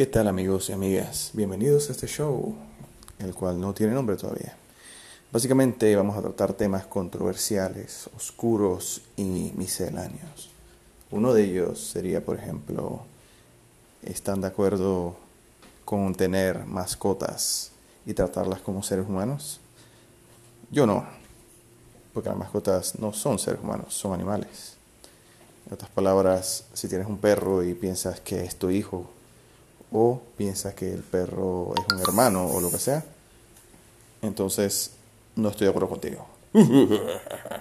¿Qué tal amigos y amigas? Bienvenidos a este show, el cual no tiene nombre todavía. Básicamente vamos a tratar temas controversiales, oscuros y misceláneos. Uno de ellos sería, por ejemplo, ¿están de acuerdo con tener mascotas y tratarlas como seres humanos? Yo no, porque las mascotas no son seres humanos, son animales. En otras palabras, si tienes un perro y piensas que es tu hijo, o piensas que el perro es un hermano o lo que sea, entonces no estoy de acuerdo contigo.